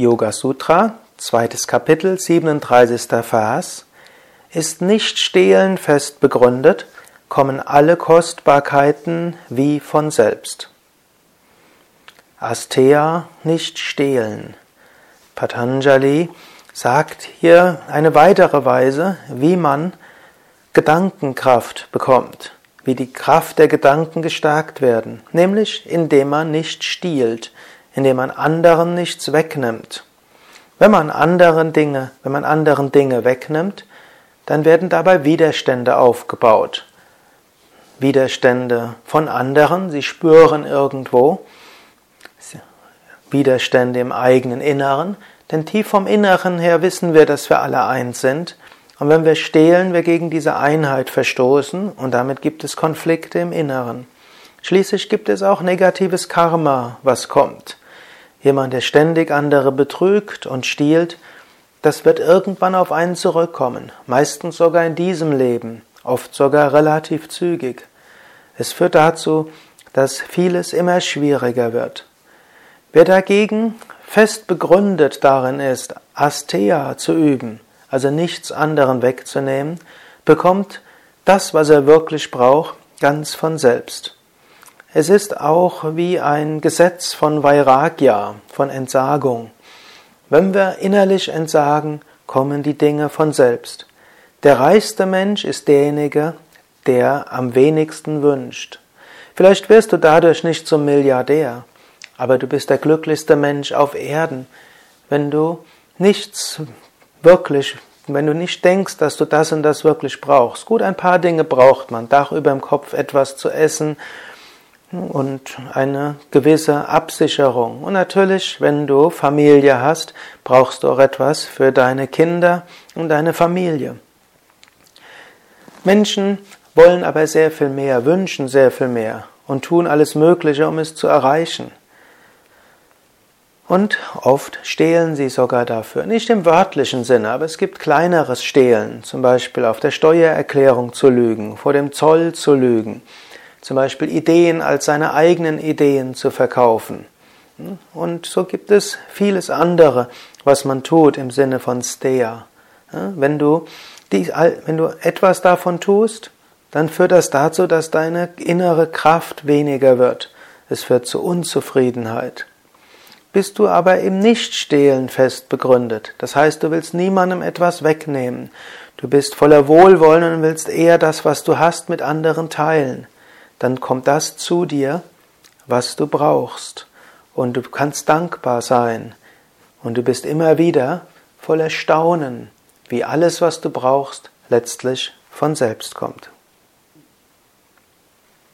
Yoga Sutra, zweites Kapitel, 37. Vers. Ist nicht stehlen fest begründet, kommen alle Kostbarkeiten wie von selbst. Astea nicht stehlen. Patanjali sagt hier eine weitere Weise, wie man Gedankenkraft bekommt, wie die Kraft der Gedanken gestärkt werden, nämlich indem man nicht stiehlt, indem man anderen nichts wegnimmt. Wenn man anderen Dinge, wenn man anderen Dinge wegnimmt, dann werden dabei Widerstände aufgebaut. Widerstände von anderen, sie spüren irgendwo Widerstände im eigenen Inneren, denn tief vom Inneren her wissen wir, dass wir alle eins sind. Und wenn wir stehlen, wir gegen diese Einheit verstoßen und damit gibt es Konflikte im Inneren. Schließlich gibt es auch negatives Karma, was kommt. Jemand, der ständig andere betrügt und stiehlt, das wird irgendwann auf einen zurückkommen, meistens sogar in diesem Leben, oft sogar relativ zügig. Es führt dazu, dass vieles immer schwieriger wird. Wer dagegen fest begründet darin ist, Astea zu üben, also nichts anderen wegzunehmen, bekommt das, was er wirklich braucht, ganz von selbst. Es ist auch wie ein Gesetz von Vairagya, von Entsagung. Wenn wir innerlich entsagen, kommen die Dinge von selbst. Der reichste Mensch ist derjenige, der am wenigsten wünscht. Vielleicht wirst du dadurch nicht zum Milliardär, aber du bist der glücklichste Mensch auf Erden, wenn du nichts wirklich, wenn du nicht denkst, dass du das und das wirklich brauchst. Gut, ein paar Dinge braucht man. Dach über dem Kopf, etwas zu essen, und eine gewisse Absicherung. Und natürlich, wenn du Familie hast, brauchst du auch etwas für deine Kinder und deine Familie. Menschen wollen aber sehr viel mehr, wünschen sehr viel mehr und tun alles Mögliche, um es zu erreichen. Und oft stehlen sie sogar dafür. Nicht im wörtlichen Sinne, aber es gibt kleineres Stehlen, zum Beispiel auf der Steuererklärung zu lügen, vor dem Zoll zu lügen zum Beispiel Ideen als seine eigenen Ideen zu verkaufen. Und so gibt es vieles andere, was man tut im Sinne von Steya. Wenn du, die, wenn du etwas davon tust, dann führt das dazu, dass deine innere Kraft weniger wird. Es führt zu Unzufriedenheit. Bist du aber im Nichtstehlen fest begründet, das heißt, du willst niemandem etwas wegnehmen, du bist voller Wohlwollen und willst eher das, was du hast, mit anderen teilen, dann kommt das zu dir, was du brauchst. Und du kannst dankbar sein. Und du bist immer wieder voller Staunen, wie alles, was du brauchst, letztlich von selbst kommt.